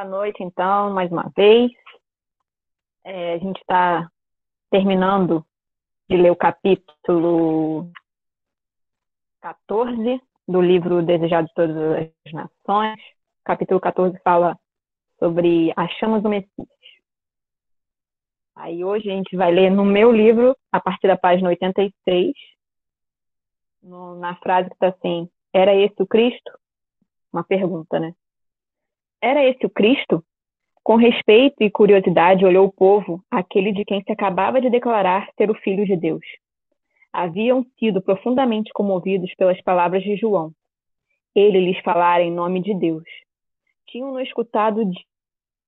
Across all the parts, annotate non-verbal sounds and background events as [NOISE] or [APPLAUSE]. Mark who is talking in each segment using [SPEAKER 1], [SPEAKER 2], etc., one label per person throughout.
[SPEAKER 1] Boa noite, então, mais uma vez. É, a gente está terminando de ler o capítulo 14 do livro Desejado de Todas as Nações. O capítulo 14 fala sobre as chamas Messias. Aí hoje a gente vai ler no meu livro, a partir da página 86, no, na frase que está assim: Era esse o Cristo? Uma pergunta, né? Era esse o Cristo? Com respeito e curiosidade olhou o povo, aquele de quem se acabava de declarar ser o Filho de Deus. Haviam sido profundamente comovidos pelas palavras de João. Ele lhes falara em nome de Deus. Tinham-no escutado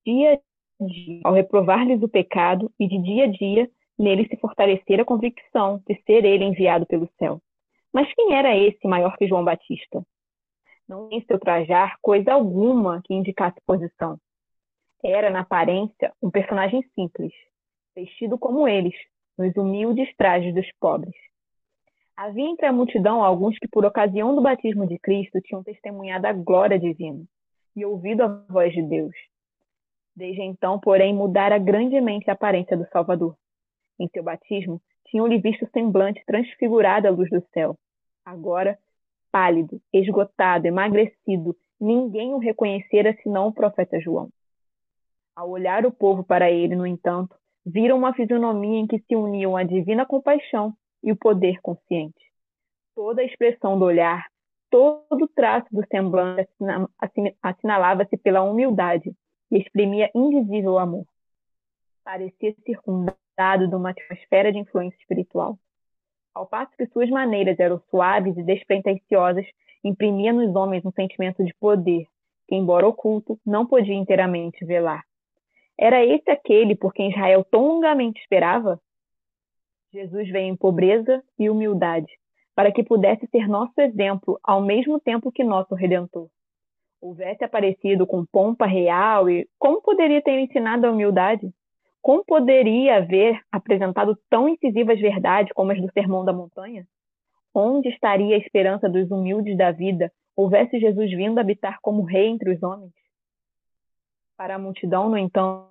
[SPEAKER 1] dia a dia, ao reprovar-lhes o pecado, e de dia a dia nele se fortalecer a convicção de ser ele enviado pelo céu. Mas quem era esse maior que João Batista? Não em seu trajar coisa alguma que indicasse posição. Era, na aparência, um personagem simples, vestido como eles, nos humildes trajes dos pobres. Havia entre a multidão alguns que, por ocasião do batismo de Cristo, tinham testemunhado a glória divina e ouvido a voz de Deus. Desde então, porém, mudara grandemente a aparência do Salvador. Em seu batismo, tinham-lhe visto o semblante transfigurado à luz do céu. Agora pálido, esgotado, emagrecido, ninguém o reconhecera senão o profeta João. Ao olhar o povo para ele, no entanto, viram uma fisionomia em que se uniam a divina compaixão e o poder consciente. Toda a expressão do olhar, todo o traço do semblante assinalava-se pela humildade e exprimia indizível amor. Parecia circundado de uma atmosfera de influência espiritual. Ao passo que suas maneiras eram suaves e despretensiosas, imprimia nos homens um sentimento de poder, que, embora oculto, não podia inteiramente velar. Era esse aquele por quem Israel tão longamente esperava? Jesus veio em pobreza e humildade, para que pudesse ser nosso exemplo ao mesmo tempo que nosso Redentor. Houvesse aparecido com pompa real e como poderia ter ensinado a humildade? Como poderia haver apresentado tão incisivas verdades como as do Sermão da Montanha? Onde estaria a esperança dos humildes da vida, houvesse Jesus vindo habitar como rei entre os homens? Para a multidão, no entanto,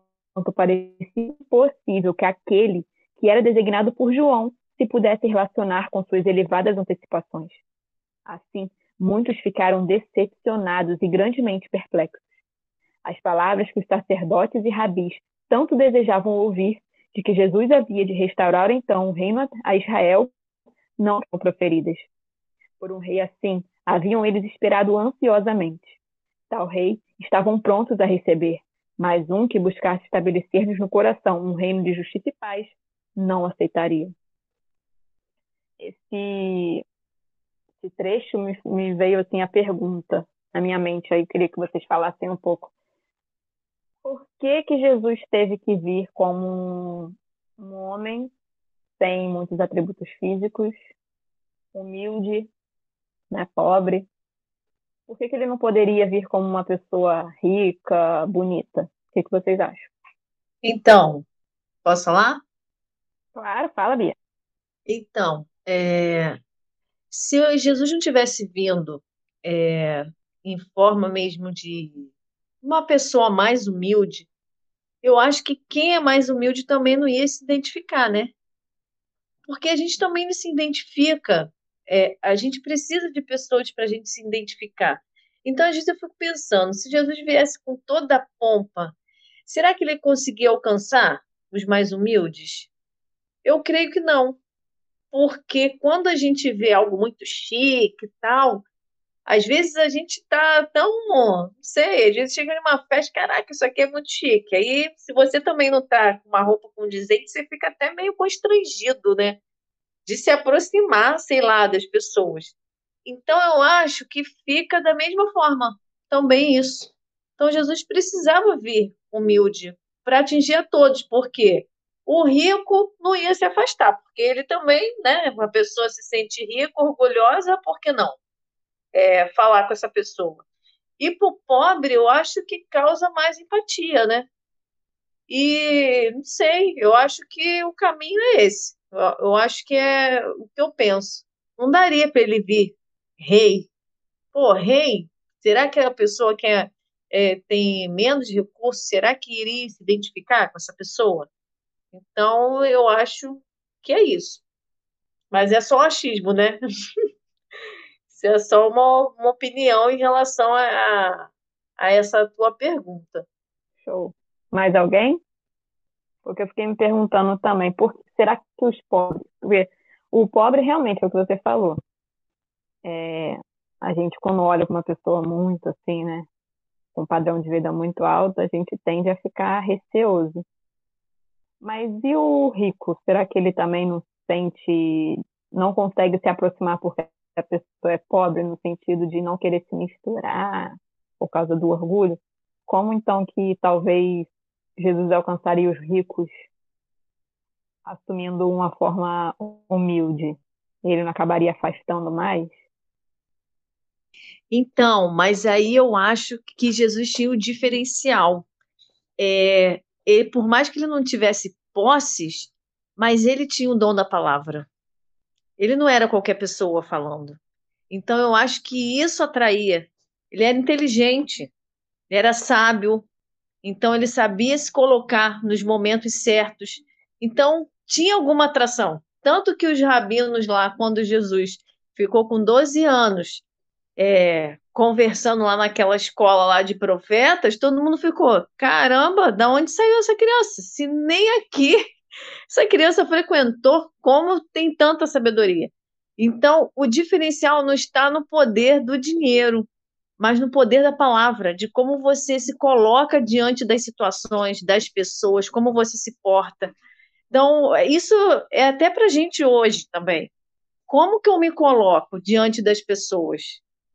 [SPEAKER 1] parecia impossível que aquele que era designado por João se pudesse relacionar com suas elevadas antecipações. Assim, muitos ficaram decepcionados e grandemente perplexos. As palavras que os sacerdotes e rabis tanto desejavam ouvir de que Jesus havia de restaurar então o reino a Israel, não foram proferidas. Por um rei assim, haviam eles esperado ansiosamente. Tal rei estavam prontos a receber, mas um que buscasse estabelecer-nos no coração um reino de justiça e paz, não aceitaria. Esse, esse trecho me, me veio assim a pergunta na minha mente, aí queria que vocês falassem um pouco por que, que Jesus teve que vir como um, um homem sem muitos atributos físicos, humilde, né, pobre? Por que, que ele não poderia vir como uma pessoa rica, bonita? O que, que vocês acham?
[SPEAKER 2] Então, posso falar?
[SPEAKER 1] Claro, fala, Bia.
[SPEAKER 2] Então, é, se Jesus não tivesse vindo é, em forma mesmo de uma pessoa mais humilde, eu acho que quem é mais humilde também não ia se identificar, né? Porque a gente também não se identifica. É, a gente precisa de pessoas para a gente se identificar. Então, às vezes, eu fico pensando: se Jesus viesse com toda a pompa, será que ele conseguia alcançar os mais humildes? Eu creio que não. Porque quando a gente vê algo muito chique e tal, às vezes a gente tá tão, não sei, às vezes chega numa festa, caraca, isso aqui é muito chique. Aí, se você também não tá com uma roupa condizente, você fica até meio constrangido, né? De se aproximar, sei lá, das pessoas. Então eu acho que fica da mesma forma também isso. Então Jesus precisava vir humilde para atingir a todos, porque o rico não ia se afastar, porque ele também, né, uma pessoa se sente rica, orgulhosa, por que não é, falar com essa pessoa? E para o pobre, eu acho que causa mais empatia, né? E não sei, eu acho que o caminho é esse. Eu, acho que é o que eu penso. Não daria para ele vir rei. Pô, rei, será que a pessoa que é, é, tem menos recursos, será que iria se identificar com essa pessoa? Então, eu acho que é isso. Mas é só achismo, né? [LAUGHS] Isso é só uma, uma opinião em relação a, a essa tua pergunta.
[SPEAKER 1] Show. Mais alguém? Porque eu fiquei me perguntando também, por, será que os pobres. Porque o pobre realmente é o que você falou. É, a gente, quando olha para uma pessoa muito assim, né? Com um padrão de vida muito alto, a gente tende a ficar receoso. Mas e o rico? Será que ele também não sente, não consegue se aproximar porque a pessoa é pobre no sentido de não querer se misturar por causa do orgulho? Como então que talvez Jesus alcançaria os ricos assumindo uma forma humilde? Ele não acabaria afastando mais?
[SPEAKER 2] Então, mas aí eu acho que Jesus tinha o diferencial. É, ele, por mais que ele não tivesse posses, mas ele tinha o dom da palavra. Ele não era qualquer pessoa falando. Então eu acho que isso atraía. Ele era inteligente, ele era sábio, então ele sabia se colocar nos momentos certos. Então tinha alguma atração. Tanto que os rabinos lá, quando Jesus ficou com 12 anos, é, conversando lá naquela escola lá de profetas, todo mundo ficou: caramba, da onde saiu essa criança? Se nem aqui essa criança frequentou, como tem tanta sabedoria? Então, o diferencial não está no poder do dinheiro, mas no poder da palavra, de como você se coloca diante das situações, das pessoas, como você se porta. Então, isso é até para a gente hoje também. Como que eu me coloco diante das pessoas?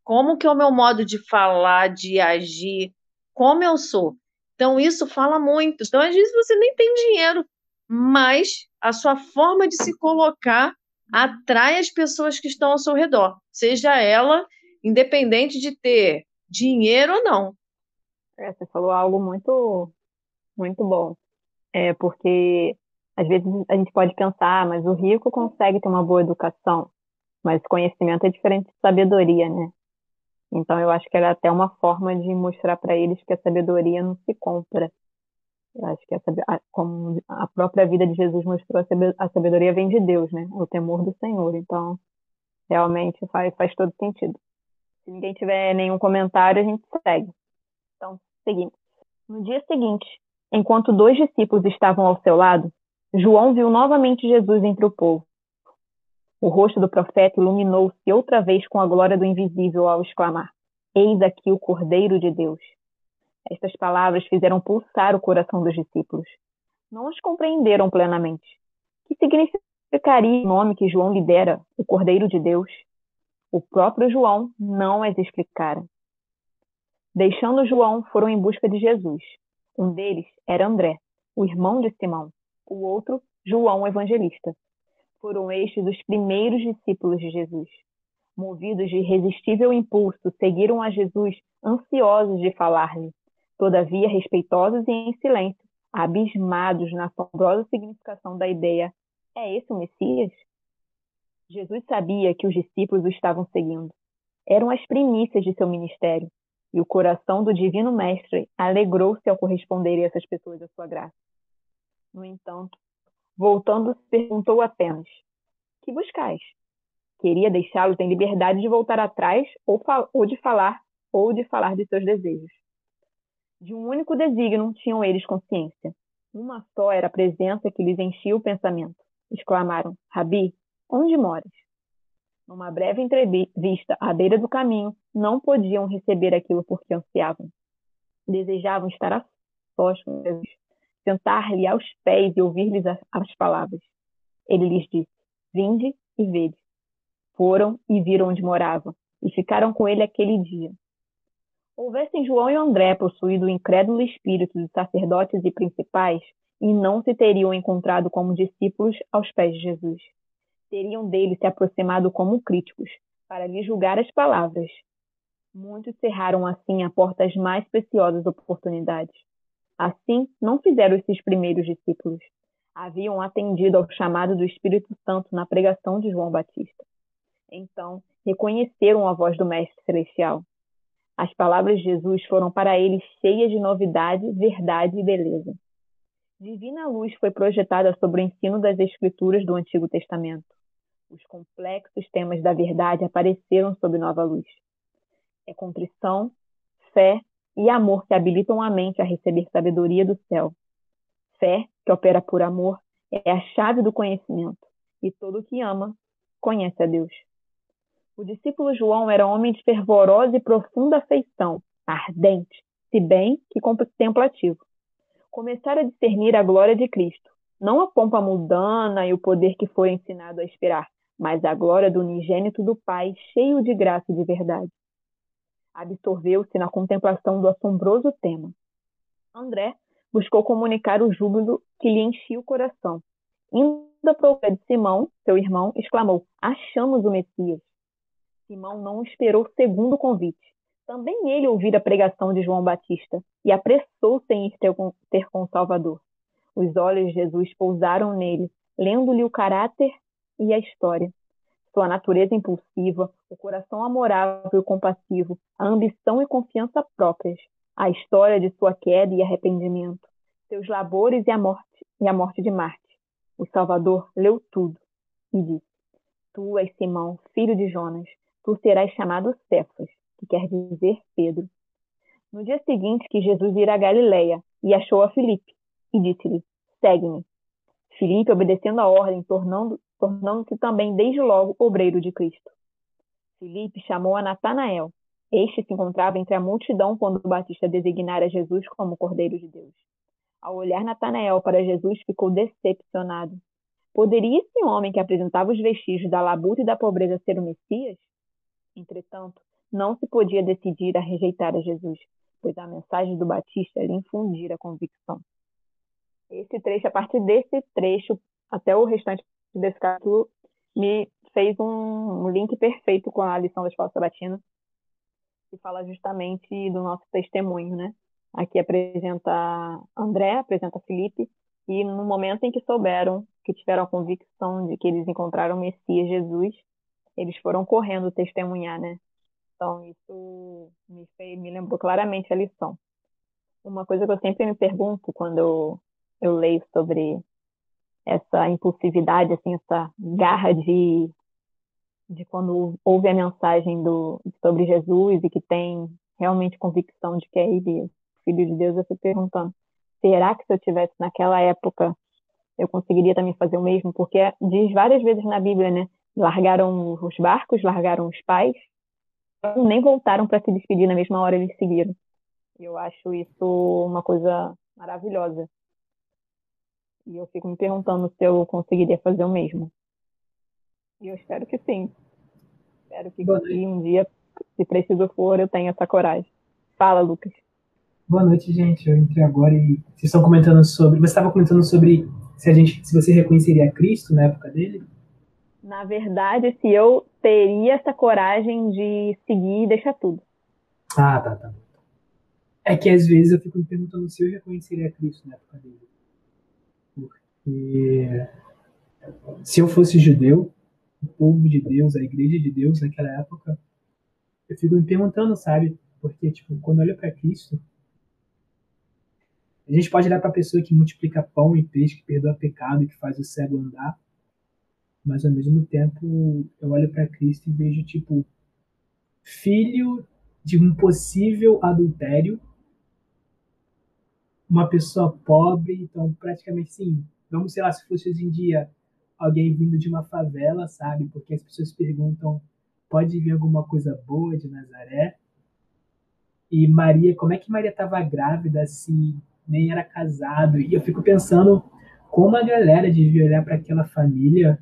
[SPEAKER 2] como que é o meu modo de falar, de agir, como eu sou. Então, isso fala muito. Então, às vezes, você nem tem dinheiro, mas a sua forma de se colocar atrai as pessoas que estão ao seu redor, seja ela independente de ter dinheiro ou não.
[SPEAKER 1] É, você falou algo muito, muito bom. É porque às vezes a gente pode pensar, mas o rico consegue ter uma boa educação, mas conhecimento é diferente de sabedoria, né? Então, eu acho que era até uma forma de mostrar para eles que a sabedoria não se compra. Acho que a, como a própria vida de Jesus mostrou, a sabedoria vem de Deus, né? O temor do Senhor. Então, realmente faz, faz todo sentido. Se ninguém tiver nenhum comentário, a gente segue. Então, seguimos. No dia seguinte, enquanto dois discípulos estavam ao seu lado, João viu novamente Jesus entre o povo. O rosto do profeta iluminou-se outra vez com a glória do invisível ao exclamar: Eis aqui o Cordeiro de Deus. Estas palavras fizeram pulsar o coração dos discípulos. Não os compreenderam plenamente. Que significaria o nome que João lhe dera, o Cordeiro de Deus? O próprio João não as explicara. Deixando João, foram em busca de Jesus. Um deles era André, o irmão de Simão. O outro, João Evangelista foram estes os primeiros discípulos de Jesus. Movidos de irresistível impulso, seguiram a Jesus ansiosos de falar-lhe, todavia respeitosos e em silêncio, abismados na assombrosa significação da ideia: é esse o Messias? Jesus sabia que os discípulos o estavam seguindo. Eram as primícias de seu ministério, e o coração do Divino Mestre alegrou-se ao corresponder a essas pessoas a sua graça. No entanto, Voltando, perguntou apenas: Que buscais? Queria deixá-los em liberdade de voltar atrás ou, ou de falar ou de falar de seus desejos. De um único desígnio tinham eles consciência. Uma só era a presença que lhes enchia o pensamento. Exclamaram: Rabi, onde moras? Numa breve entrevista à beira do caminho, não podiam receber aquilo por que ansiavam. Desejavam estar a sós com Jesus, sentar-lhe aos pés e ouvir-lhes as palavras. Ele lhes disse: Vinde e vede. foram e viram onde morava, e ficaram com ele aquele dia. Houvessem João e André possuído o incrédulo espírito dos sacerdotes e principais, e não se teriam encontrado como discípulos aos pés de Jesus. Teriam dele se aproximado como críticos, para lhe julgar as palavras. Muitos cerraram assim a porta às mais preciosas oportunidades. Assim, não fizeram esses primeiros discípulos. Haviam atendido ao chamado do Espírito Santo na pregação de João Batista. Então, reconheceram a voz do Mestre Celestial. As palavras de Jesus foram para eles cheias de novidade, verdade e beleza. Divina luz foi projetada sobre o ensino das Escrituras do Antigo Testamento. Os complexos temas da verdade apareceram sob nova luz. É contrição, fé e amor que habilitam a mente a receber sabedoria do céu. Fé, que opera por amor, é a chave do conhecimento, e todo que ama conhece a Deus. O discípulo João era homem de fervorosa e profunda afeição, ardente, se bem que contemplativo. Começara a discernir a glória de Cristo, não a pompa mundana e o poder que foi ensinado a esperar, mas a glória do unigênito do Pai, cheio de graça e de verdade. Absorveu-se na contemplação do assombroso tema. André buscou comunicar o júbilo que lhe enchia o coração. Indo para o pé de Simão, seu irmão, exclamou: Achamos o Messias. Simão não esperou o segundo convite. Também ele ouvira a pregação de João Batista e apressou-se em ir ter com, o Salvador. Os olhos de Jesus pousaram nele, lendo-lhe o caráter e a história. Sua natureza impulsiva, o coração amorável e compassivo, a ambição e confiança próprias, a história de sua queda e arrependimento, seus labores e a morte, e a morte de Marte. O Salvador leu tudo e disse: Tu és Simão, filho de Jonas, tu serás chamado Cefas, que quer dizer Pedro. No dia seguinte que Jesus ira a Galiléia e achou a Filipe, e disse-lhe, segue-me. Filipe, obedecendo a ordem, tornando-se tornando também desde logo obreiro de Cristo. Filipe chamou a Natanael. Este se encontrava entre a multidão quando o Batista designara Jesus como Cordeiro de Deus. Ao olhar Natanael para Jesus, ficou decepcionado. Poderia esse homem que apresentava os vestígios da labuta e da pobreza ser o Messias? Entretanto, não se podia decidir a rejeitar a Jesus, pois a mensagem do Batista lhe infundira convicção. Esse trecho, a partir desse trecho até o restante desse capítulo, me fez um link perfeito com a lição da Escola Sabatina, que fala justamente do nosso testemunho, né? Aqui apresenta André, apresenta Felipe, e no momento em que souberam, que tiveram a convicção de que eles encontraram o Messias Jesus, eles foram correndo testemunhar, né? Então, isso me, fez, me lembrou claramente a lição. Uma coisa que eu sempre me pergunto quando eu, eu leio sobre essa impulsividade, assim, essa garra de, de quando ouve a mensagem do, sobre Jesus e que tem realmente convicção de que é ele, Filho de Deus, eu fico perguntando, será que se eu tivesse naquela época eu conseguiria também fazer o mesmo? Porque diz várias vezes na Bíblia, né? Largaram os barcos, largaram os pais, nem voltaram para se despedir na mesma hora eles seguiram. Eu acho isso uma coisa maravilhosa. E eu fico me perguntando se eu conseguiria fazer o mesmo. E eu espero que sim. Espero que um dia, se preciso for, eu tenha essa coragem. Fala, Lucas.
[SPEAKER 3] Boa noite, gente. Eu entrei agora e vocês estão comentando sobre. Você estava comentando sobre se a gente, se você reconheceria Cristo na época dele
[SPEAKER 1] na verdade, se eu teria essa coragem de seguir e deixar tudo.
[SPEAKER 3] Ah, tá, tá. É que às vezes eu fico me perguntando se eu reconheceria Cristo na época dele. Porque se eu fosse judeu, o povo de Deus, a igreja de Deus naquela época, eu fico me perguntando, sabe? Porque, tipo, quando eu olho para Cristo, a gente pode olhar para a pessoa que multiplica pão e peixe, que perdoa pecado que faz o cego andar mas ao mesmo tempo eu olho para Cristo e vejo tipo filho de um possível adultério, uma pessoa pobre, então praticamente sim, vamos sei lá se fosse hoje em dia alguém vindo de uma favela, sabe? Porque as pessoas perguntam pode vir alguma coisa boa de Nazaré? E Maria, como é que Maria estava grávida se nem era casado? E eu fico pensando como a galera devia olhar para aquela família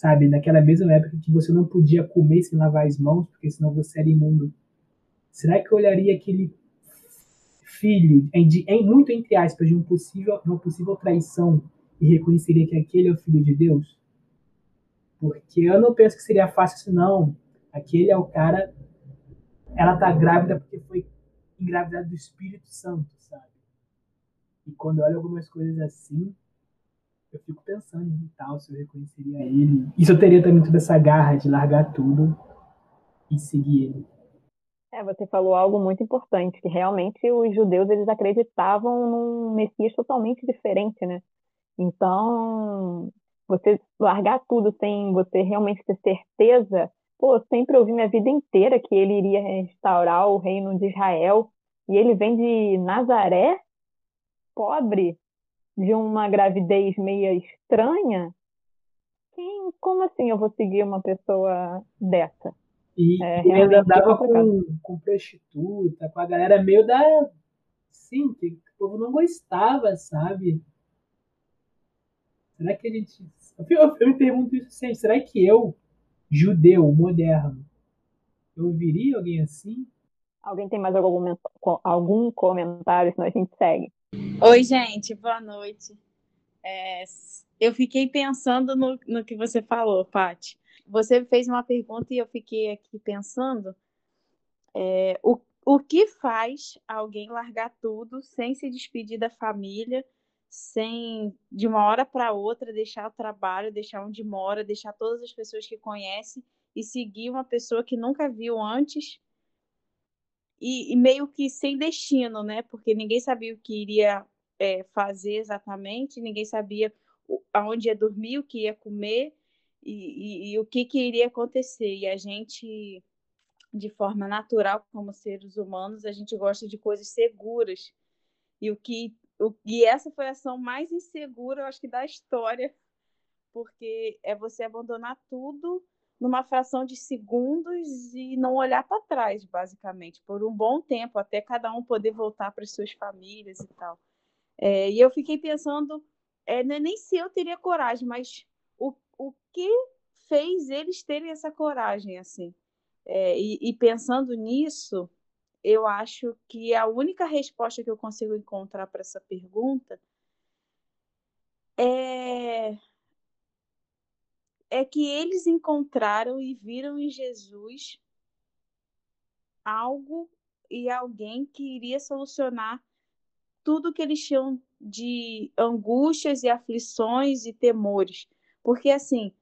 [SPEAKER 3] sabe? Naquela mesma época que você não podia comer sem lavar as mãos, porque senão você era imundo. Será que eu olharia aquele filho, em, em, muito entre aspas, de, um possível, uma possível traição e reconheceria que aquele é o filho de Deus? Porque eu não penso que seria fácil assim, não. Aquele é o cara. Ela tá grávida porque foi engravidada do Espírito Santo, sabe? E quando eu olho algumas coisas assim, eu fico pensando em tal, se eu reconheceria ele. E se eu teria também toda essa garra de largar tudo e seguir ele.
[SPEAKER 1] É, você falou algo muito importante, que realmente os judeus eles acreditavam num Messias totalmente diferente, né? Então, você largar tudo sem você realmente ter certeza, pô, sempre ouvi minha vida inteira que ele iria restaurar o reino de Israel, e ele vem de Nazaré, pobre, de uma gravidez meia estranha, quem, como assim eu vou seguir uma pessoa dessa?
[SPEAKER 3] E é, ele andava com, com prostituta, com a galera meio da. Sim, que o povo não gostava, sabe? Será que a gente. Eu, eu me pergunto isso sempre. Será que eu, judeu moderno, eu ouviria alguém assim?
[SPEAKER 1] Alguém tem mais algum, algum comentário, senão a gente segue.
[SPEAKER 4] Oi, gente, boa noite. É, eu fiquei pensando no, no que você falou, Paty. Você fez uma pergunta e eu fiquei aqui pensando. É, o, o que faz alguém largar tudo sem se despedir da família, sem de uma hora para outra deixar o trabalho, deixar onde mora, deixar todas as pessoas que conhece e seguir uma pessoa que nunca viu antes e, e, meio que sem destino, né? Porque ninguém sabia o que iria é, fazer exatamente, ninguém sabia aonde ia dormir, o que ia comer e, e, e o que, que iria acontecer. E a gente, de forma natural, como seres humanos, a gente gosta de coisas seguras. E o que o, e essa foi a ação mais insegura, eu acho que da história, porque é você abandonar tudo numa fração de segundos e não olhar para trás, basicamente, por um bom tempo, até cada um poder voltar para suas famílias e tal. É, e eu fiquei pensando, é, é, nem se eu teria coragem, mas o, o que fez eles terem essa coragem, assim? É, e, e pensando nisso, eu acho que a única resposta que eu consigo encontrar para essa pergunta é é que eles encontraram e viram em Jesus algo e alguém que iria solucionar tudo que eles tinham de angústias e aflições e temores. Porque, assim,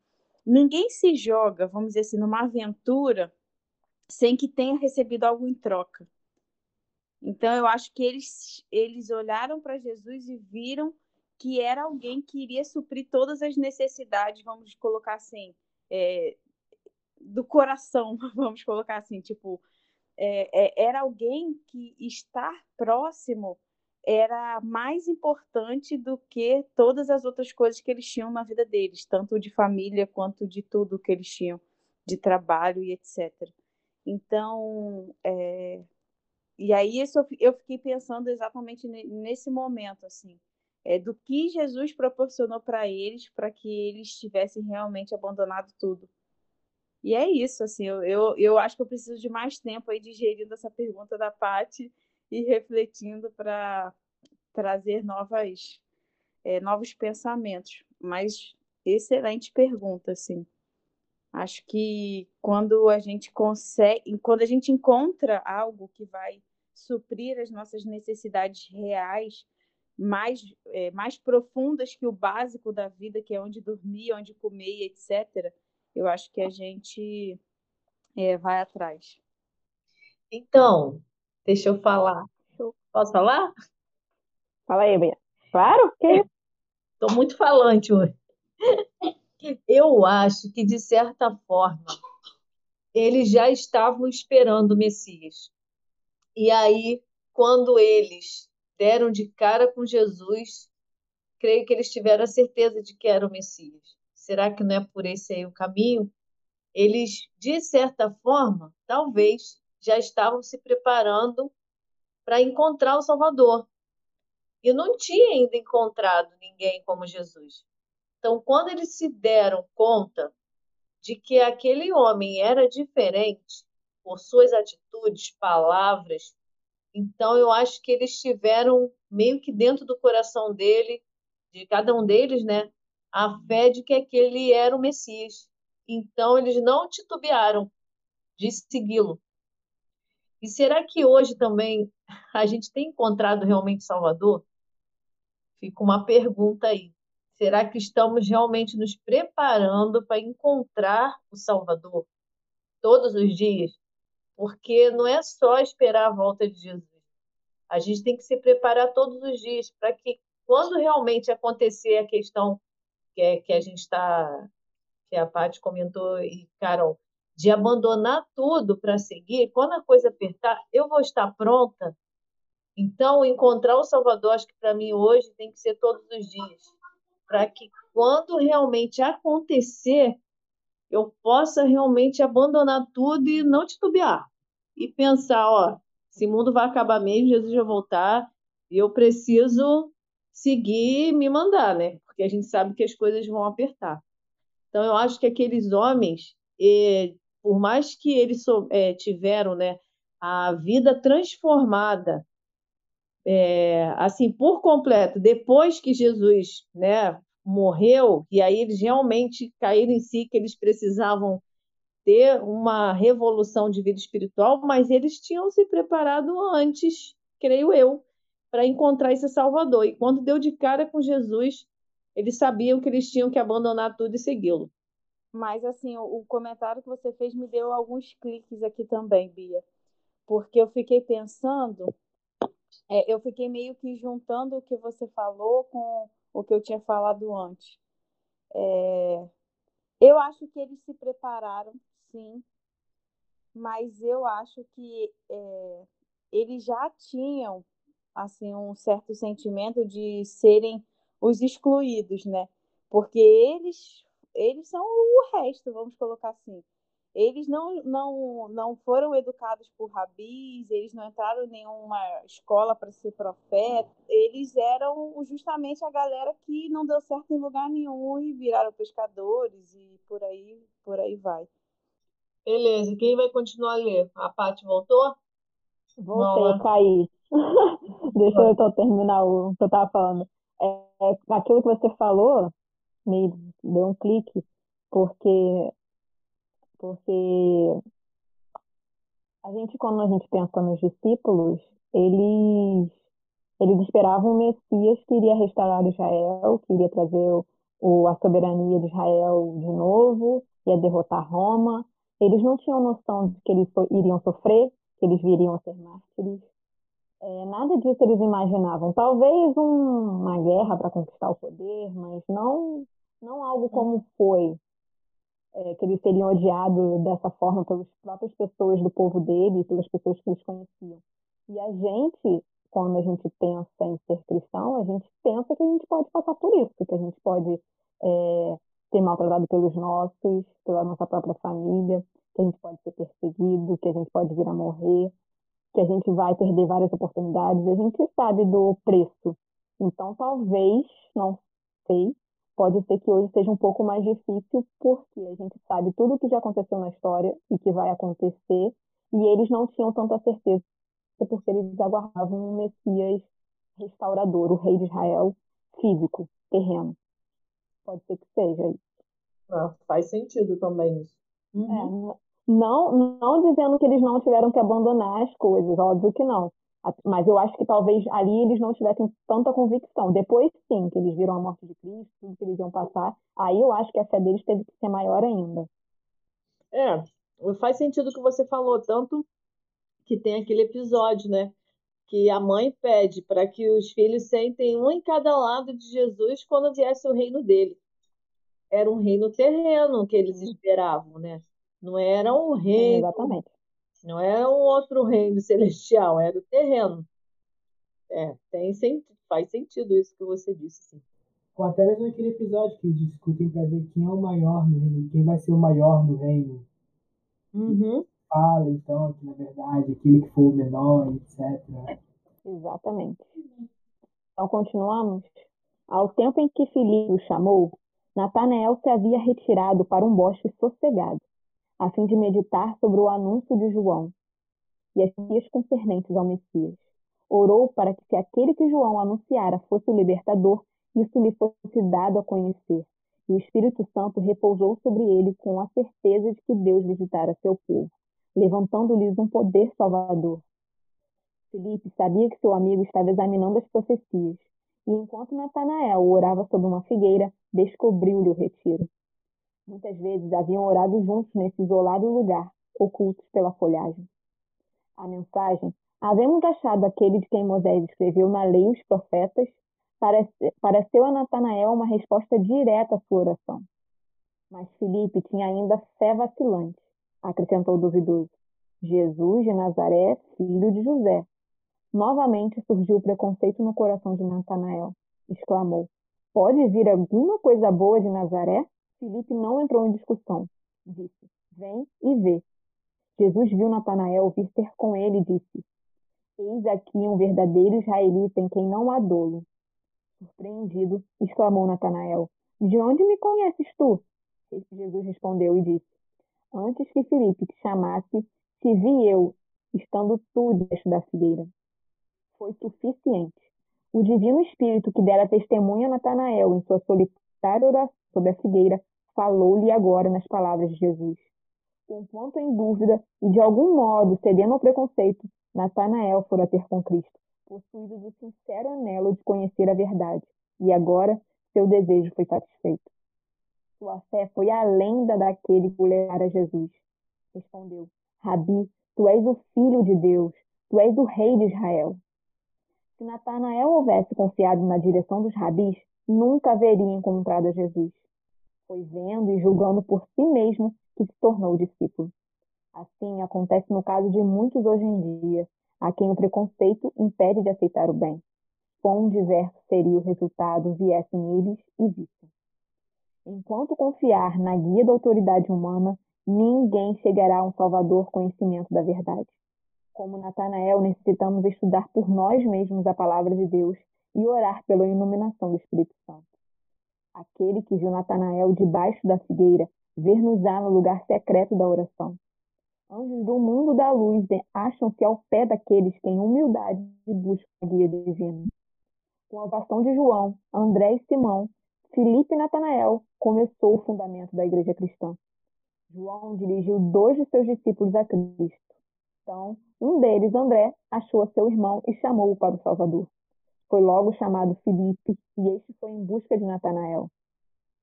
[SPEAKER 4] ninguém se joga, vamos dizer assim, numa aventura sem que tenha recebido algo em troca. Então, eu acho que eles, eles olharam para Jesus e viram que era alguém que iria suprir todas as necessidades, vamos colocar assim, é, do coração, [LAUGHS] vamos colocar assim, tipo, é, é, era alguém que estar próximo era mais importante do que todas as outras coisas que eles tinham na vida deles, tanto de família quanto de tudo que eles tinham, de trabalho e etc. Então, é... e aí isso eu fiquei pensando exatamente nesse momento, assim, é, do que Jesus proporcionou para eles, para que eles tivessem realmente abandonado tudo. E é isso, assim, eu, eu, eu acho que eu preciso de mais tempo aí digerindo essa pergunta da Pati e refletindo para trazer novas, é, novos pensamentos. Mas excelente pergunta, assim. Acho que quando a gente consegue, quando a gente encontra algo que vai suprir as nossas necessidades reais, mais, é, mais profundas que o básico da vida, que é onde dormir, onde comer, etc., eu acho que a gente é, vai atrás.
[SPEAKER 2] Então, deixa eu falar. Posso falar?
[SPEAKER 1] Fala aí, Bia. Claro que.
[SPEAKER 2] Estou muito falante hoje. Eu acho que, de certa forma, eles já estavam esperando o Messias. E aí, quando eles deram de cara com Jesus, creio que eles tiveram a certeza de que era o Messias. Será que não é por esse aí o caminho? Eles, de certa forma, talvez já estavam se preparando para encontrar o Salvador. E não tinha ainda encontrado ninguém como Jesus. Então, quando eles se deram conta de que aquele homem era diferente por suas atitudes, palavras. Então, eu acho que eles tiveram meio que dentro do coração dele, de cada um deles, né, a fé de que aquele era o Messias. Então, eles não titubearam de segui-lo. E será que hoje também a gente tem encontrado realmente Salvador? Fica uma pergunta aí. Será que estamos realmente nos preparando para encontrar o Salvador todos os dias? Porque não é só esperar a volta de Jesus. A gente tem que se preparar todos os dias para que, quando realmente acontecer a questão que, é, que a gente está, que a Paty comentou e Carol, de abandonar tudo para seguir, quando a coisa apertar, eu vou estar pronta. Então, encontrar o Salvador, acho que para mim hoje tem que ser todos os dias, para que quando realmente acontecer, eu possa realmente abandonar tudo e não titubear. E pensar, ó, esse mundo vai acabar mesmo, Jesus vai voltar, e eu preciso seguir e me mandar, né? Porque a gente sabe que as coisas vão apertar. Então, eu acho que aqueles homens, por mais que eles é, tiveram né, a vida transformada, é, assim, por completo, depois que Jesus né, morreu, e aí eles realmente caíram em si, que eles precisavam ter uma revolução de vida espiritual, mas eles tinham se preparado antes, creio eu, para encontrar esse Salvador. E quando deu de cara com Jesus, eles sabiam que eles tinham que abandonar tudo e segui-lo.
[SPEAKER 4] Mas, assim, o, comentário que você fez me deu alguns cliques aqui também, Bia. Porque eu fiquei pensando, é, eu fiquei meio que juntando o que você falou com o que eu tinha falado antes. É, eu acho que eles se prepararam, sim, mas eu acho que é, eles já tinham assim um certo sentimento de serem os excluídos, né? Porque eles eles são o resto, vamos colocar assim. Eles não, não, não foram educados por rabis, eles não entraram em nenhuma escola para ser profeta, eles eram justamente a galera que não deu certo em lugar nenhum e viraram pescadores e por aí, por aí vai.
[SPEAKER 2] Beleza, quem vai continuar a ler? A Paty voltou?
[SPEAKER 1] Voltei, caí. [LAUGHS] Deixa eu então terminar o que eu estava falando. É, é, aquilo que você falou me deu um clique, porque, porque a gente, quando a gente pensa nos discípulos, eles, eles esperavam o Messias que iria restaurar Israel, que iria trazer o, a soberania de Israel de novo, ia derrotar Roma. Eles não tinham noção de que eles iriam sofrer, que eles viriam a ser mártires. É, nada disso eles imaginavam. Talvez um, uma guerra para conquistar o poder, mas não não algo como foi, é, que eles seriam odiados dessa forma pelas próprias pessoas do povo dele, pelas pessoas que eles conheciam. E a gente, quando a gente pensa em ser cristão, a gente pensa que a gente pode passar por isso, que a gente pode é, ser maltratado pelos nossos, pela nossa própria família, que a gente pode ser perseguido, que a gente pode vir a morrer, que a gente vai perder várias oportunidades. A gente sabe do preço. Então, talvez, não sei, pode ser que hoje seja um pouco mais difícil, porque a gente sabe tudo o que já aconteceu na história e que vai acontecer, e eles não tinham tanta certeza, porque eles aguardavam um Messias restaurador, o rei de Israel físico, terreno. Pode ser que seja isso.
[SPEAKER 2] Ah, faz sentido também isso.
[SPEAKER 1] Uhum. É, não, não dizendo que eles não tiveram que abandonar as coisas, óbvio que não. Mas eu acho que talvez ali eles não tivessem tanta convicção. Depois, sim, que eles viram a morte de Cristo, tudo que eles iam passar, aí eu acho que a fé deles teve que ser maior ainda.
[SPEAKER 2] É, faz sentido o que você falou, tanto que tem aquele episódio, né? Que a mãe pede para que os filhos sentem um em cada lado de Jesus quando viesse o reino dele. Era um reino terreno que eles esperavam, né? Não era um reino
[SPEAKER 1] Exatamente.
[SPEAKER 2] Não é um outro reino [LAUGHS] celestial, é do terreno. É, tem sentido, faz sentido isso que você disse, sim.
[SPEAKER 3] Ou até mesmo aquele episódio que discutem para ver quem é o maior no reino, quem vai ser o maior no reino.
[SPEAKER 2] Uhum.
[SPEAKER 3] Fala, então, que na verdade, aquele que for o menor, etc.
[SPEAKER 1] Exatamente. Então, continuamos. Ao tempo em que Filipe o chamou, Natanael se havia retirado para um bosque sossegado, a fim de meditar sobre o anúncio de João e as dias concernentes ao Messias. Orou para que, se aquele que João anunciara fosse o libertador, isso lhe fosse dado a conhecer. E o Espírito Santo repousou sobre ele com a certeza de que Deus visitara seu povo, levantando-lhes um poder salvador. Felipe sabia que seu amigo estava examinando as profecias, e enquanto Natanael orava sob uma figueira, descobriu-lhe o retiro. Muitas vezes haviam orado juntos nesse isolado lugar, ocultos pela folhagem. A mensagem, havemos achado aquele de quem Moisés escreveu na lei os profetas, pareceu a Natanael uma resposta direta à sua oração. Mas Felipe tinha ainda fé vacilante, acrescentou o duvidoso. Jesus de Nazaré, filho de José. Novamente surgiu o preconceito no coração de Natanael. Exclamou: Pode vir alguma coisa boa de Nazaré? Felipe não entrou em discussão. Disse: Vem e vê. Jesus viu Natanael vir ter com ele e disse: Eis aqui um verdadeiro israelita em quem não há dolo. Surpreendido, exclamou Natanael: De onde me conheces tu? Jesus respondeu e disse: Antes que Felipe te chamasse, te vi eu, estando tu debaixo da figueira. Foi suficiente. O Divino Espírito que dera testemunha a Natanael em sua solitária oração sobre a figueira falou-lhe agora nas palavras de Jesus. Com ponto em dúvida e de algum modo cedendo ao preconceito, Natanael fora ter com Cristo, possuído do sincero anelo de conhecer a verdade, e agora seu desejo foi satisfeito. Sua fé foi além da daquele que o levara a Jesus. Respondeu: Rabi, tu és o filho de Deus, tu és o rei de Israel. Se Natanael houvesse confiado na direção dos rabis, nunca haveria encontrado a Jesus. Foi vendo e julgando por si mesmo que se tornou discípulo. Assim acontece no caso de muitos hoje em dia, a quem o preconceito impede de aceitar o bem. Quão diverso seria o resultado viessem eles e vissem. Enquanto confiar na guia da autoridade humana, ninguém chegará a um salvador conhecimento da verdade. Como Natanael, necessitamos estudar por nós mesmos a palavra de Deus e orar pela iluminação do Espírito Santo. Aquele que viu Natanael debaixo da figueira, ver-nos-á no lugar secreto da oração. Anjos do mundo da luz acham-se ao pé daqueles que em humildade buscam a guia divina. Com a ovação de João, André e Simão, Filipe e Natanael começou o fundamento da igreja cristã. João dirigiu dois de seus discípulos a Cristo. Então, um deles, André, achou seu irmão e chamou-o para o Salvador. Foi logo chamado Filipe e este foi em busca de Natanael.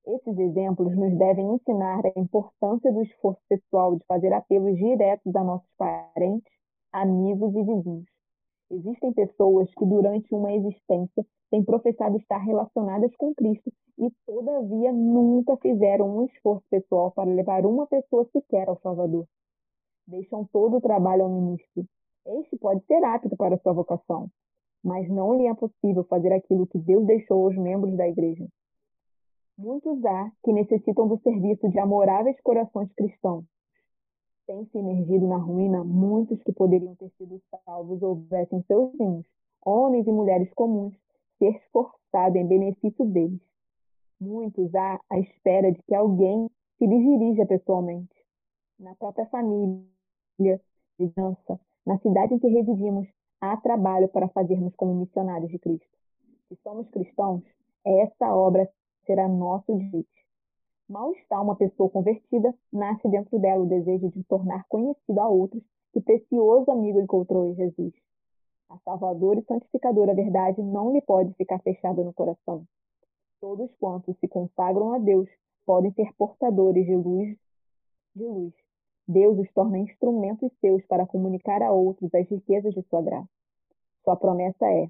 [SPEAKER 1] Esses exemplos nos devem ensinar a importância do esforço pessoal de fazer apelos diretos a nossos parentes, amigos e vizinhos. Existem pessoas que, durante uma existência, têm professado estar relacionadas com Cristo e, todavia, nunca fizeram um esforço pessoal para levar uma pessoa sequer ao Salvador. Deixam todo o trabalho ao ministro. Este pode ser apto para sua vocação, mas não lhe é possível fazer aquilo que Deus deixou aos membros da igreja. Muitos há que necessitam do serviço de amoráveis corações cristãos. Tem se emergido na ruína muitos que poderiam ter sido salvos houvessem seus vinhos, homens e mulheres comuns, se esforçado em benefício deles. Muitos há à espera de que alguém se lhes dirija pessoalmente. Na própria família, vizinhança, na cidade em que residimos, há trabalho para fazermos como missionários de Cristo. Se somos cristãos, essa obra será nosso direito. Mal está uma pessoa convertida, nasce dentro dela o desejo de tornar conhecido a outros que precioso amigo encontrou em Jesus. A salvadora e santificadora verdade não lhe pode ficar fechada no coração. Todos quantos se consagram a Deus podem ser portadores de luz, de luz. Deus os torna instrumentos seus para comunicar a outros as riquezas de sua graça. Sua promessa é: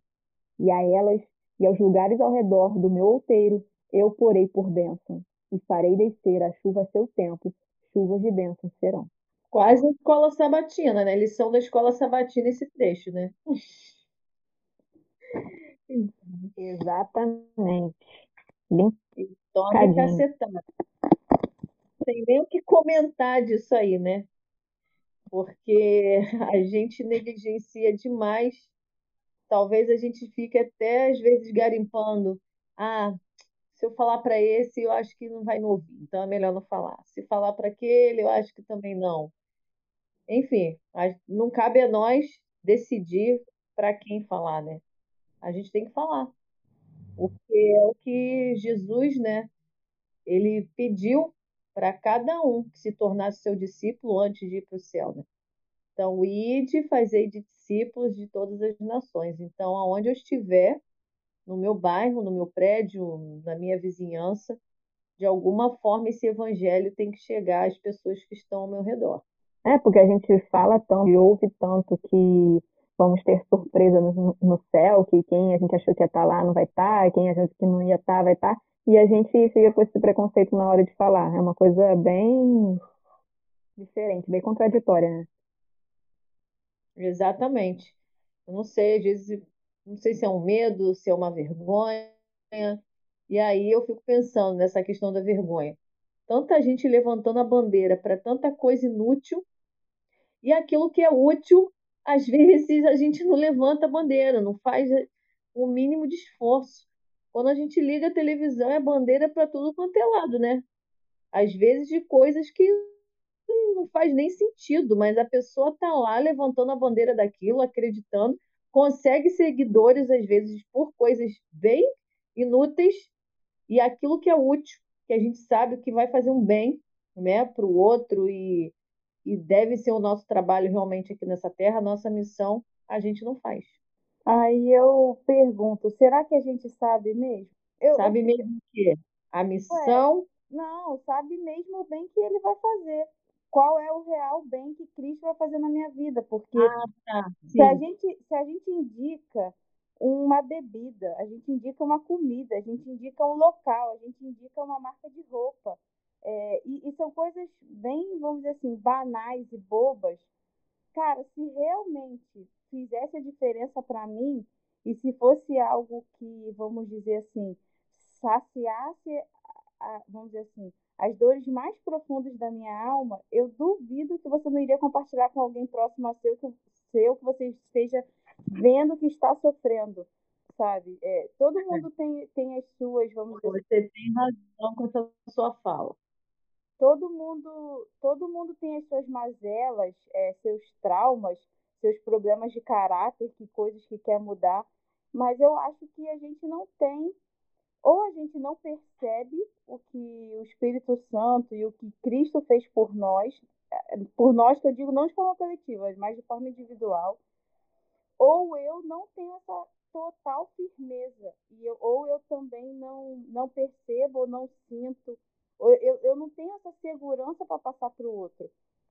[SPEAKER 1] e a elas e aos lugares ao redor do meu outeiro eu porei por bênção e farei descer a chuva a seu tempo, chuvas de bênção serão.
[SPEAKER 2] Quase escola sabatina, né? Lição da escola sabatina esse trecho, né? [LAUGHS]
[SPEAKER 1] Exatamente.
[SPEAKER 2] Tome cacetada. Tem nem o que comentar disso aí, né? Porque [LAUGHS] a gente negligencia demais. Talvez a gente fique até às vezes garimpando. Ah, se eu falar para esse, eu acho que não vai me ouvir, então é melhor não falar. Se falar para aquele, eu acho que também não. Enfim, não cabe a nós decidir para quem falar, né? A gente tem que falar. Porque é o que Jesus, né? Ele pediu para cada um que se tornasse seu discípulo antes de ir para o céu, né? Então, ide, fazei de discípulos de todas as nações. Então, aonde eu estiver, no meu bairro, no meu prédio, na minha vizinhança, de alguma forma esse evangelho tem que chegar às pessoas que estão ao meu redor.
[SPEAKER 1] É, porque a gente fala tanto e ouve tanto que vamos ter surpresa no, no céu, que quem a gente achou que ia estar lá não vai estar, quem achou que não ia estar vai estar, e a gente fica com esse preconceito na hora de falar. É uma coisa bem diferente, bem contraditória, né?
[SPEAKER 2] Exatamente. Eu não sei, às vezes não sei se é um medo, se é uma vergonha. E aí eu fico pensando nessa questão da vergonha. Tanta gente levantando a bandeira para tanta coisa inútil, e aquilo que é útil, às [LAUGHS] vezes a gente não levanta a bandeira, não faz o mínimo de esforço. Quando a gente liga a televisão, é bandeira para tudo quanto é lado, né? Às vezes de coisas que não faz nem sentido, mas a pessoa está lá levantando a bandeira daquilo, acreditando, consegue seguidores, às vezes, por coisas bem inúteis, e aquilo que é útil, que a gente sabe que vai fazer um bem né, para o outro e, e deve ser o nosso trabalho realmente aqui nessa terra, a nossa missão, a gente não faz.
[SPEAKER 4] Aí eu pergunto, será que a gente sabe mesmo? Eu,
[SPEAKER 2] sabe eu... mesmo o quê? A missão? Ué,
[SPEAKER 4] não, sabe mesmo o bem que ele vai fazer qual é o real bem que Cristo vai fazer na minha vida, porque
[SPEAKER 2] ah, tá.
[SPEAKER 4] se, a gente, se a gente indica uma bebida, a gente indica uma comida, a gente indica um local, a gente indica uma marca de roupa. É, e, e, são coisas bem, vamos dizer assim, banais e bobas. Cara, se realmente fizesse a diferença para mim, e se fosse algo que, vamos dizer assim, saciasse, a, vamos dizer assim, as dores mais profundas da minha alma, eu duvido que você não iria compartilhar com alguém próximo a seu que, seu, que você esteja vendo que está sofrendo, sabe? É, todo é. mundo tem, tem as suas, vamos
[SPEAKER 2] dizer Você tem razão com essa sua fala.
[SPEAKER 4] Todo mundo, todo mundo tem as suas mazelas, é, seus traumas, seus problemas de caráter, que coisas que quer mudar, mas eu acho que a gente não tem ou a gente não percebe o que o Espírito Santo e o que Cristo fez por nós, eh, por nós que eu digo não de forma coletiva, mas de forma individual, ou eu não tenho essa total firmeza, e eu, ou eu também não, não percebo ou não sinto, ou eu, eu não tenho essa segurança para passar para o outro.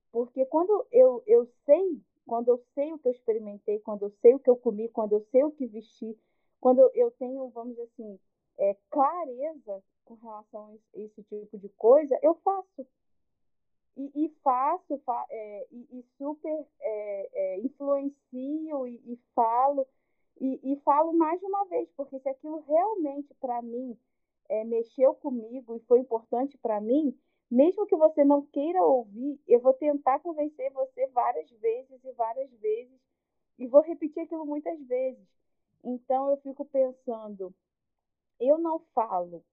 [SPEAKER 4] Porque quando eu, eu sei, quando eu sei o que eu experimentei, quando eu sei o que eu comi, quando eu sei o que vesti, quando eu tenho, vamos dizer assim, é, clareza com relação a esse tipo de coisa, eu faço. E, e faço, fa, é, e, e, super é, é influencio e, e falo, e, falo mais de uma vez, porque se aquilo realmente para mim é, mexeu comigo e foi importante para mim, mesmo que você não queira ouvir, eu vou tentar convencer você várias vezes e várias vezes, e vou repetir aquilo muitas vezes. Então eu fico pensando, eu não falo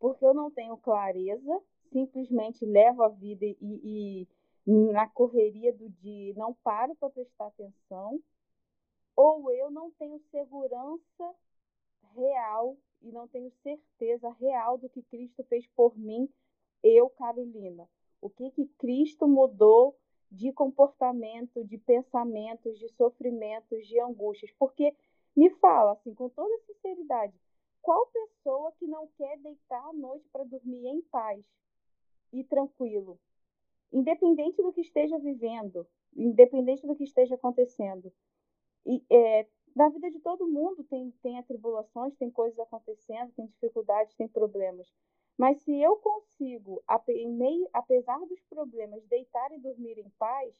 [SPEAKER 4] porque eu não tenho clareza, simplesmente levo a vida e, e na correria do dia não paro para prestar atenção, ou eu não tenho segurança real e não tenho certeza real do que Cristo fez por mim, eu, Carolina. O que que Cristo mudou de comportamento, de pensamentos, de sofrimentos, de angústias? Porque me fala assim, com toda sinceridade, qual pessoa que não quer deitar à noite para dormir em paz e tranquilo? Independente do que esteja vivendo, independente do que esteja acontecendo. E, é, na vida de todo mundo tem, tem atribulações, tem coisas acontecendo, tem dificuldades, tem problemas. Mas se eu consigo, apesar dos problemas, deitar e dormir em paz,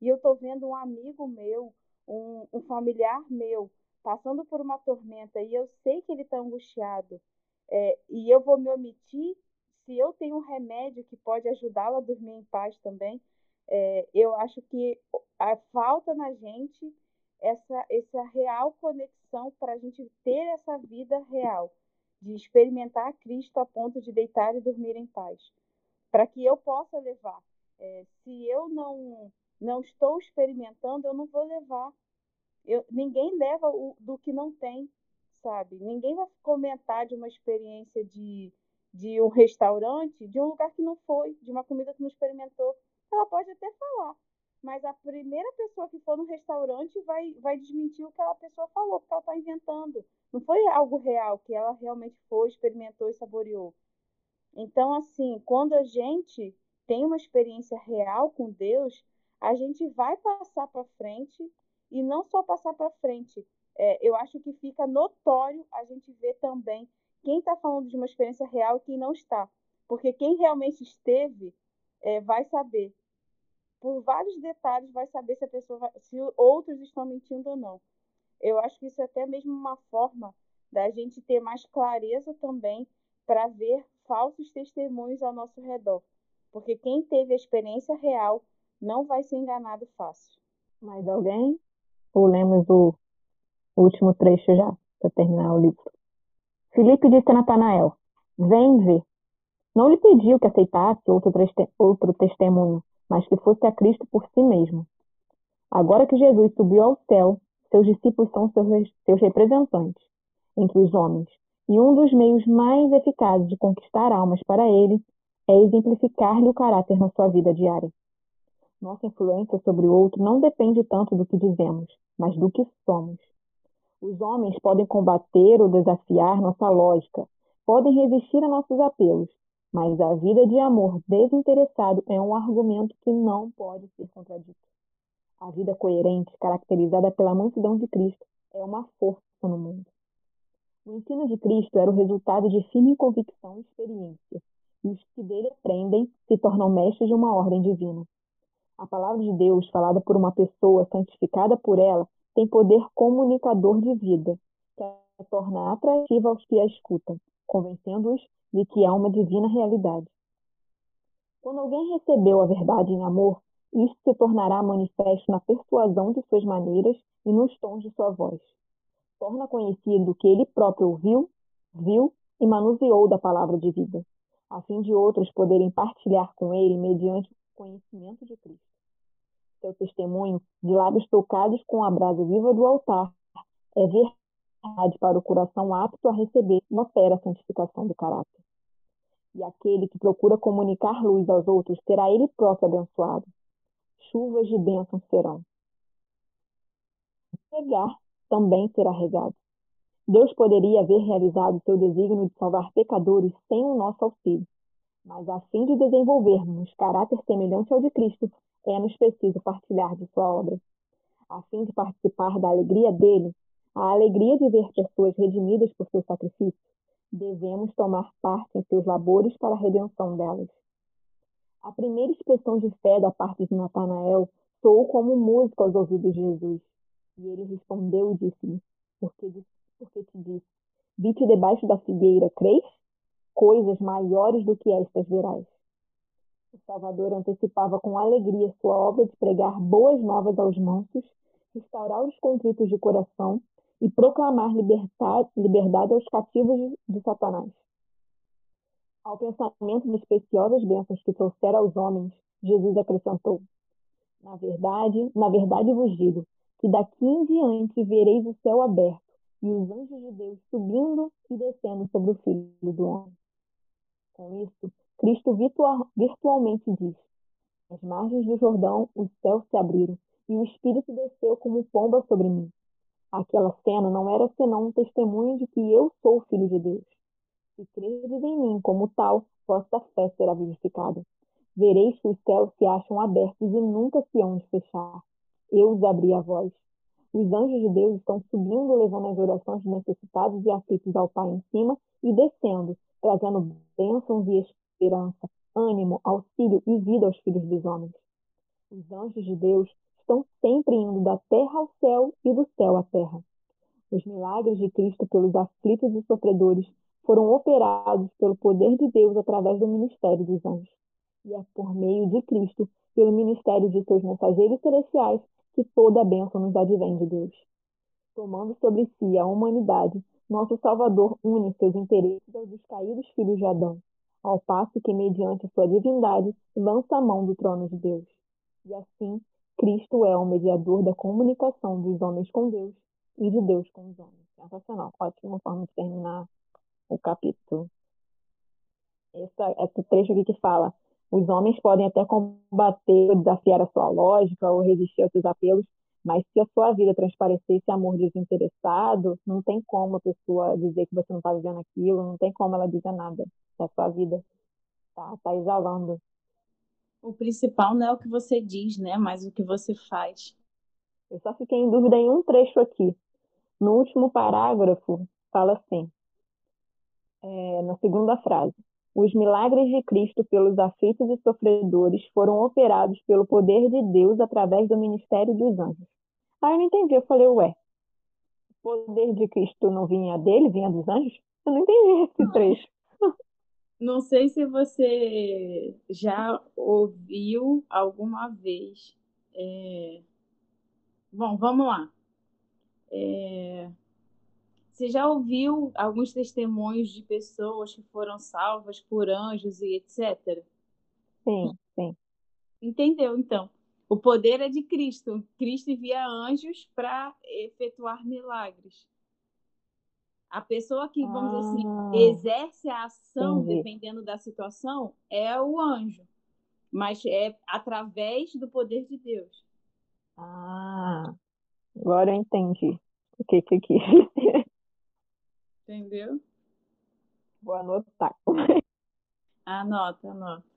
[SPEAKER 4] e eu estou vendo um amigo meu, um, um familiar meu, passando por uma tormenta e eu sei que ele está angustiado é, e eu vou me omitir, se eu tenho um remédio que pode ajudá-lo a dormir em paz também, é, eu acho que a falta na gente essa, essa real conexão para a gente ter essa vida real. de experimentar Cristo a ponto de deitar e dormir em paz, para que eu possa levar. É, se eu não não estou experimentando, eu não vou levar. Eu, ninguém leva o, do que não tem, sabe? Ninguém vai comentar de uma experiência de, de um restaurante, de um lugar que não foi, de uma comida que não experimentou. Ela pode até falar, mas a primeira pessoa que for no restaurante vai, vai desmentir o que aquela pessoa falou, porque ela está inventando. Não foi algo real, que ela realmente foi, experimentou e saboreou. Então, assim, quando a gente tem uma experiência real com Deus, a gente vai passar para frente e não só passar para frente. É, eu acho que fica notório a gente ver também quem está falando de uma experiência real e quem não está. Porque quem realmente esteve é, vai saber por vários detalhes, vai saber se a pessoa vai, se outros estão mentindo ou não. Eu acho que isso é até mesmo uma forma da gente ter mais clareza também para ver falsos testemunhos ao nosso redor. Porque quem teve a experiência real não vai ser enganado fácil.
[SPEAKER 1] Mais alguém? Ou lemos o último trecho já, para terminar o livro? Filipe disse a Natanael: Vem ver. Não lhe pediu que aceitasse outro, outro testemunho, mas que fosse a Cristo por si mesmo. Agora que Jesus subiu ao céu, seus discípulos são seus, seus representantes entre os homens, e um dos meios mais eficazes de conquistar almas para ele é exemplificar-lhe o caráter na sua vida diária. Nossa influência sobre o outro não depende tanto do que dizemos, mas do que somos. Os homens podem combater ou desafiar nossa lógica, podem resistir a nossos apelos, mas a vida de amor desinteressado é um argumento que não pode ser contradito. A vida coerente, caracterizada pela mansidão de Cristo, é uma força no mundo. O ensino de Cristo era o resultado de firme convicção e experiência, e os que dele aprendem se tornam mestres de uma ordem divina. A palavra de Deus, falada por uma pessoa santificada por ela, tem poder comunicador de vida, que a torna atrativa aos que a escutam, convencendo-os de que há uma divina realidade. Quando alguém recebeu a verdade em amor, isto se tornará manifesto na persuasão de suas maneiras e nos tons de sua voz. Torna conhecido que ele próprio ouviu, viu e manuseou da palavra de vida, a fim de outros poderem partilhar com ele mediante o conhecimento de Cristo. Seu testemunho, de lábios tocados com a brasa viva do altar, é verdade para o coração apto a receber e opera a santificação do caráter. E aquele que procura comunicar luz aos outros será ele próprio abençoado. Chuvas de bênçãos serão. Regar também será regado. Deus poderia haver realizado seu desígnio de salvar pecadores sem o nosso auxílio, mas a fim de desenvolvermos caráter semelhante ao de Cristo, é-nos preciso partilhar de sua obra. A fim de participar da alegria dele, a alegria de ver pessoas redimidas por seu sacrifício, devemos tomar parte em seus labores para a redenção delas. A primeira expressão de fé da parte de Natanael soou como música aos ouvidos de Jesus. E ele respondeu e disse-lhe: porque, porque te disse, vi-te debaixo da figueira, crês? Coisas maiores do que estas verás. O Salvador antecipava com alegria sua obra de pregar boas novas aos mansos, restaurar os contritos de coração e proclamar liberdade aos cativos de, de Satanás. Ao pensamento das preciosas bênçãos que trouxera aos homens, Jesus acrescentou: Na verdade, na verdade vos digo que daqui em diante vereis o céu aberto e os anjos de Deus subindo e descendo sobre o Filho do Homem. Com isso, Cristo virtual, virtualmente diz: Nas margens do Jordão os céus se abriram e o Espírito desceu como pomba sobre mim. Aquela cena não era senão um testemunho de que eu sou Filho de Deus. Se credes em mim como tal, vossa fé será vivificada. Vereis que os céus se acham abertos e nunca se hão de fechar. Eu os abri a voz. Os anjos de Deus estão subindo, levando as orações de necessitados e aflitos ao Pai em cima e descendo, trazendo bênçãos e esperança, ânimo, auxílio e vida aos filhos dos homens. Os anjos de Deus estão sempre indo da terra ao céu e do céu à terra. Os milagres de Cristo pelos aflitos e sofredores foram operados pelo poder de Deus através do ministério dos anjos. E é por meio de Cristo, pelo ministério de seus mensageiros celestiais, que toda a bênção nos advém de Deus. Tomando sobre si a humanidade, Nosso Salvador une seus interesses aos dos caídos filhos de Adão, ao passo que, mediante sua divindade, lança a mão do trono de Deus. E assim, Cristo é o mediador da comunicação dos homens com Deus e de Deus com os homens. Sensacional. Ótima forma de terminar o capítulo. Essa, esse trecho aqui que fala: os homens podem até combater, desafiar a sua lógica ou resistir aos seus apelos, mas se a sua vida transparecer esse amor desinteressado, não tem como a pessoa dizer que você não está vivendo aquilo, não tem como ela dizer nada. É a sua vida. Tá, tá exalando.
[SPEAKER 4] O principal não é o que você diz, né? Mas o que você faz.
[SPEAKER 1] Eu só fiquei em dúvida em um trecho aqui. No último parágrafo, fala assim, é, na segunda frase. Os milagres de Cristo pelos aflitos e sofredores foram operados pelo poder de Deus através do ministério dos anjos. Aí eu não entendi, eu falei, ué, o poder de Cristo não vinha dele, vinha dos anjos? Eu não entendi esse trecho. [LAUGHS]
[SPEAKER 4] Não sei se você já ouviu alguma vez. É... Bom, vamos lá. É... Você já ouviu alguns testemunhos de pessoas que foram salvas por anjos e etc?
[SPEAKER 1] Sim, sim.
[SPEAKER 4] Entendeu, então? O poder é de Cristo. Cristo envia anjos para efetuar milagres. A pessoa que, vamos ah, dizer assim, ah, exerce a ação, entendi. dependendo da situação, é o anjo. Mas é através do poder de Deus.
[SPEAKER 1] Ah, agora eu entendi o que que quis
[SPEAKER 4] Entendeu?
[SPEAKER 1] Vou anotar.
[SPEAKER 4] Anota, anota.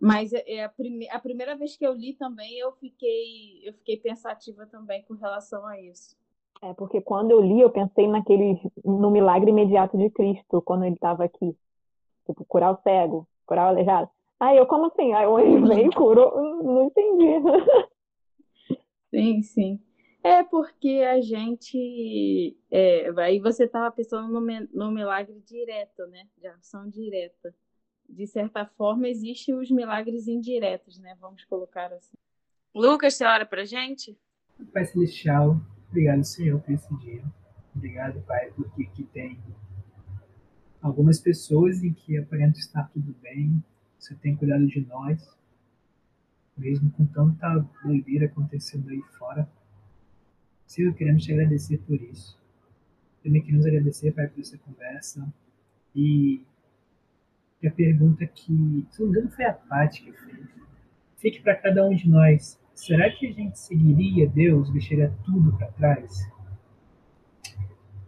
[SPEAKER 4] Mas é, é a, prime a primeira vez que eu li também, eu fiquei, eu fiquei pensativa também com relação a isso.
[SPEAKER 1] É, porque quando eu li, eu pensei naquele, no milagre imediato de Cristo, quando ele estava aqui. Tipo, curar o cego, curar o aleijado. Aí eu, como assim? Aí anjo veio e curou, não entendi. [LAUGHS]
[SPEAKER 4] Sim, sim. É porque a gente. É, aí você estava pensando no, no milagre direto, né? De ação direta de certa forma, existem os milagres indiretos, né? Vamos colocar assim. Lucas, você ora pra gente?
[SPEAKER 3] Pai Celestial, obrigado, Senhor, por esse dia. Obrigado, Pai, porque aqui tem algumas pessoas em que aparenta estar tudo bem, você tem cuidado de nós, mesmo com tanta doideira acontecendo aí fora. Senhor, queremos te agradecer por isso. Também queremos agradecer, Pai, por essa conversa e e a pergunta que, se não me engano, foi a Paty que fez. Fique para cada um de nós. Será que a gente seguiria Deus, deixaria tudo para trás?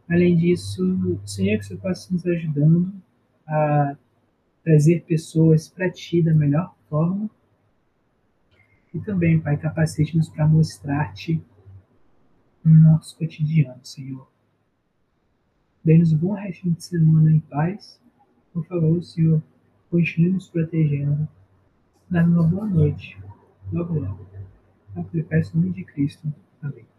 [SPEAKER 3] Além disso, Senhor, que você possa nos ajudando a trazer pessoas para Ti da melhor forma. E também, Pai, capacite-nos para mostrar-te no nosso cotidiano, Senhor. Dê-nos um bom resto de semana em paz por favor, Senhor, continue nos protegendo. Dá-me uma boa noite. Logo, logo. Em nome de Cristo. Amém.